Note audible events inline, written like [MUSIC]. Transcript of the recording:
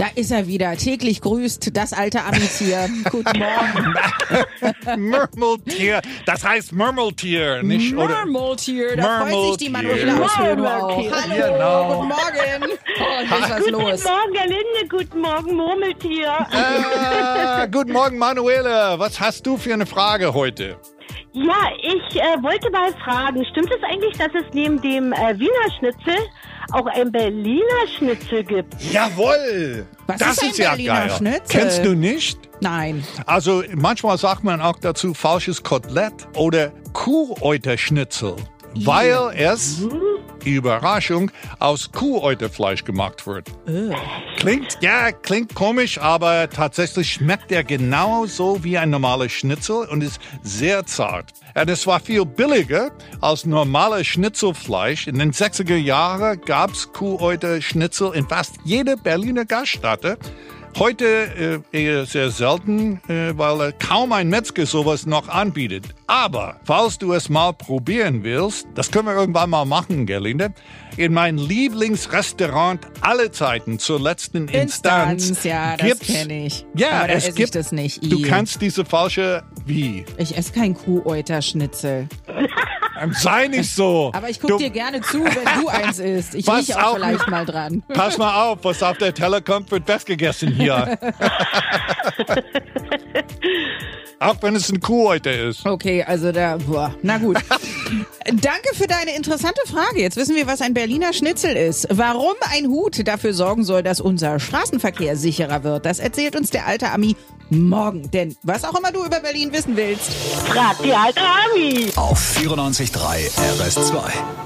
Da ist er wieder. Täglich grüßt das alte Amitier. [LAUGHS] Guten Morgen. [LAUGHS] Murmeltier, das heißt Murmeltier, nicht? Oder? Murmeltier, da freut sich die Murmeltier. Manuela aus. Murmeltier. Hallo, Genau. guten Morgen. Oh, hier ist was Guten los. Morgen, Gerlinde. Guten Morgen, Murmeltier. Äh, guten Morgen, Manuela. Was hast du für eine Frage heute? Ja, ich äh, wollte mal fragen, stimmt es eigentlich, dass es neben dem äh, Wiener Schnitzel auch ein Berliner Schnitzel gibt? Jawohl! Was das ist ein ja Berliner geil. Schnitzel? Kennst du nicht? Nein. Also manchmal sagt man auch dazu falsches Kotelett oder Kuhäuterschnitzel, weil es, Überraschung, aus Kuhäuterfleisch gemacht wird. Klingt, ja, klingt komisch, aber tatsächlich schmeckt er genauso wie ein normales Schnitzel und ist sehr zart. Und es war viel billiger als normales Schnitzelfleisch. In den 60er Jahren gab's Kuhäuterschnitzel in fast jeder Berliner Gaststätte. Heute äh, eher sehr selten, äh, weil äh, kaum ein Metzger sowas noch anbietet. Aber falls du es mal probieren willst, das können wir irgendwann mal machen, Gerlinde, in mein Lieblingsrestaurant aller Zeiten zur letzten Instanz, Instanz, ja, das kenne ich. Ja, Aber da es esse gibt. das nicht. Du I. kannst diese falsche wie? Ich esse kein Kuhäuterschnitzel. [LAUGHS] Ähm, Sei nicht so. Aber ich gucke dir gerne zu, wenn du eins isst. Ich Pass riech auch auf. vielleicht mal dran. Pass mal auf, was auf der Teller kommt, wird best gegessen hier. [LAUGHS] Auch wenn es ein Kuhhäuter ist. Okay, also da, boah, na gut. [LAUGHS] Danke für deine interessante Frage. Jetzt wissen wir, was ein Berliner Schnitzel ist. Warum ein Hut dafür sorgen soll, dass unser Straßenverkehr sicherer wird, das erzählt uns der alte Ami morgen. Denn was auch immer du über Berlin wissen willst, Frag die alte Ami. Auf 94.3 RS2.